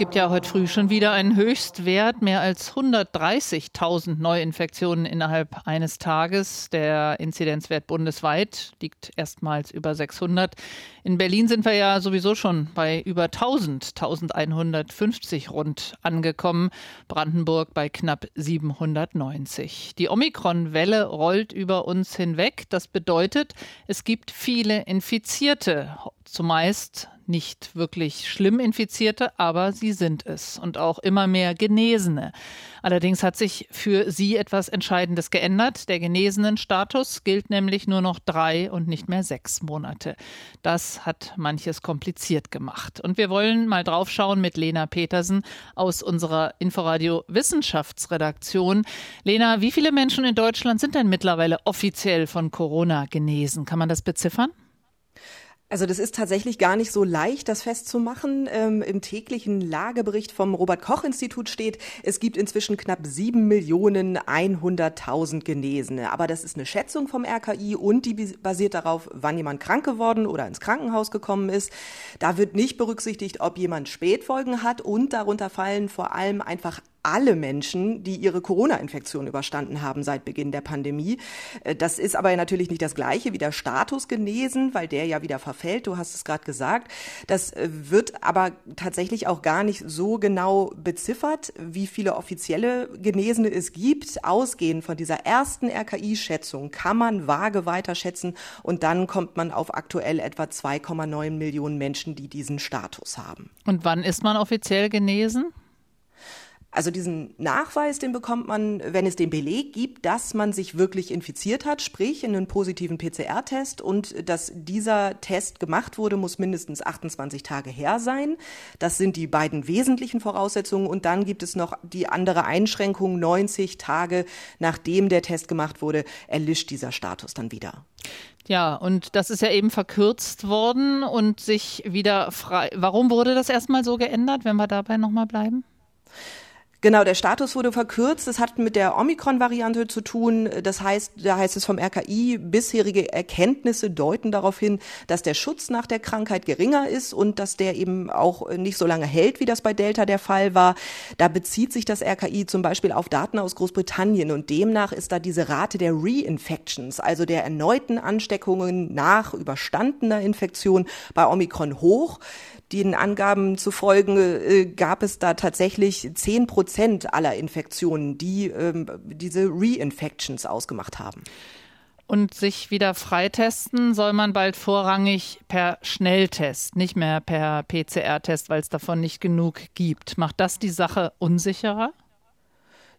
gibt ja heute früh schon wieder einen Höchstwert, mehr als 130.000 Neuinfektionen innerhalb eines Tages. Der Inzidenzwert bundesweit liegt erstmals über 600. In Berlin sind wir ja sowieso schon bei über 1000, 1150 rund angekommen. Brandenburg bei knapp 790. Die Omikron-Welle rollt über uns hinweg. Das bedeutet, es gibt viele Infizierte, zumeist nicht wirklich schlimm Infizierte, aber sie sind es und auch immer mehr Genesene. Allerdings hat sich für sie etwas Entscheidendes geändert. Der genesenen Status gilt nämlich nur noch drei und nicht mehr sechs Monate. Das hat manches kompliziert gemacht. Und wir wollen mal draufschauen mit Lena Petersen aus unserer Inforadio Wissenschaftsredaktion. Lena, wie viele Menschen in Deutschland sind denn mittlerweile offiziell von Corona genesen? Kann man das beziffern? Also das ist tatsächlich gar nicht so leicht, das festzumachen. Ähm, Im täglichen Lagebericht vom Robert-Koch-Institut steht, es gibt inzwischen knapp sieben Millionen 100.000 Genesene. Aber das ist eine Schätzung vom RKI und die basiert darauf, wann jemand krank geworden oder ins Krankenhaus gekommen ist. Da wird nicht berücksichtigt, ob jemand Spätfolgen hat und darunter fallen vor allem einfach alle Menschen, die ihre Corona-Infektion überstanden haben seit Beginn der Pandemie. Äh, das ist aber natürlich nicht das gleiche wie der Status genesen, weil der ja wieder verfällt. Du hast es gerade gesagt. Das äh, wird aber tatsächlich auch gar nicht so genau beziffert, wie viele offizielle Genesene es gibt. Ausgehend von dieser ersten RKI-Schätzung kann man vage weiterschätzen und dann kommt man auf aktuell etwa 2,9 Millionen Menschen, die diesen Status haben. Und wann ist man offiziell genesen? Also diesen Nachweis, den bekommt man, wenn es den Beleg gibt, dass man sich wirklich infiziert hat, sprich in einen positiven PCR-Test und dass dieser Test gemacht wurde, muss mindestens 28 Tage her sein. Das sind die beiden wesentlichen Voraussetzungen und dann gibt es noch die andere Einschränkung, 90 Tage nachdem der Test gemacht wurde, erlischt dieser Status dann wieder. Ja, und das ist ja eben verkürzt worden und sich wieder frei. Warum wurde das erstmal so geändert, wenn wir dabei nochmal bleiben? Genau, der Status wurde verkürzt. Das hat mit der Omikron-Variante zu tun. Das heißt, da heißt es vom RKI, bisherige Erkenntnisse deuten darauf hin, dass der Schutz nach der Krankheit geringer ist und dass der eben auch nicht so lange hält, wie das bei Delta der Fall war. Da bezieht sich das RKI zum Beispiel auf Daten aus Großbritannien und demnach ist da diese Rate der Reinfections, also der erneuten Ansteckungen nach überstandener Infektion bei Omikron hoch. Den Angaben zu folgen äh, gab es da tatsächlich zehn Prozent aller Infektionen, die ähm, diese Reinfections ausgemacht haben. Und sich wieder freitesten soll man bald vorrangig per Schnelltest, nicht mehr per PCR-Test, weil es davon nicht genug gibt. Macht das die Sache unsicherer?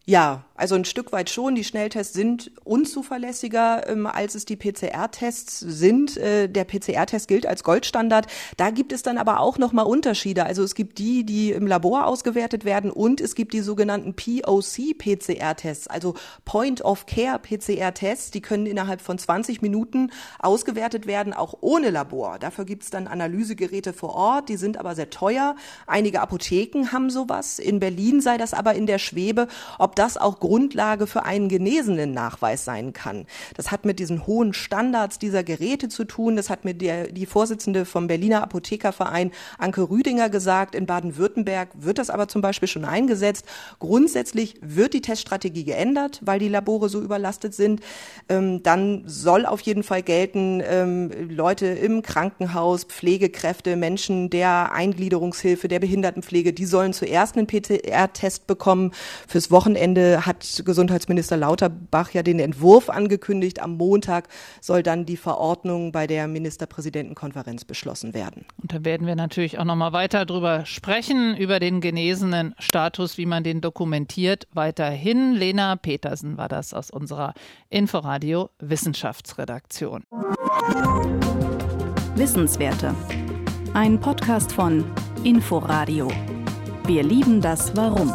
Ja, also ein Stück weit schon. Die Schnelltests sind unzuverlässiger, ähm, als es die PCR-Tests sind. Äh, der PCR-Test gilt als Goldstandard. Da gibt es dann aber auch nochmal Unterschiede. Also es gibt die, die im Labor ausgewertet werden und es gibt die sogenannten POC-PCR-Tests, also Point-of-Care-PCR-Tests. Die können innerhalb von 20 Minuten ausgewertet werden, auch ohne Labor. Dafür gibt es dann Analysegeräte vor Ort. Die sind aber sehr teuer. Einige Apotheken haben sowas. In Berlin sei das aber in der Schwebe, ob das auch Grundlage für einen genesenen Nachweis sein kann. Das hat mit diesen hohen Standards dieser Geräte zu tun. Das hat mir der, die Vorsitzende vom Berliner Apothekerverein, Anke Rüdinger, gesagt. In Baden-Württemberg wird das aber zum Beispiel schon eingesetzt. Grundsätzlich wird die Teststrategie geändert, weil die Labore so überlastet sind. Ähm, dann soll auf jeden Fall gelten, ähm, Leute im Krankenhaus, Pflegekräfte, Menschen der Eingliederungshilfe, der Behindertenpflege, die sollen zuerst einen PCR-Test bekommen. Fürs Wochenende Wochenende hat Gesundheitsminister Lauterbach ja den Entwurf angekündigt. Am Montag soll dann die Verordnung bei der Ministerpräsidentenkonferenz beschlossen werden. Und da werden wir natürlich auch noch mal weiter drüber sprechen, über den genesenen Status, wie man den dokumentiert. Weiterhin Lena Petersen war das aus unserer Inforadio Wissenschaftsredaktion. Wissenswerte. Ein Podcast von Inforadio. Wir lieben das Warum.